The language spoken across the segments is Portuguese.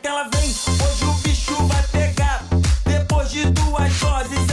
que ela vem, hoje o bicho vai pegar. Depois de duas doses,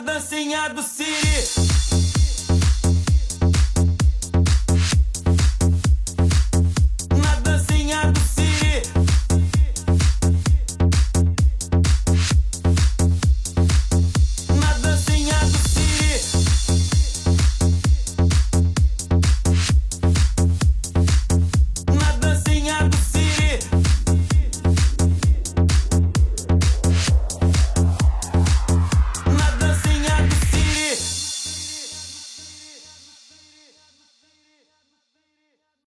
dancinha do Siri.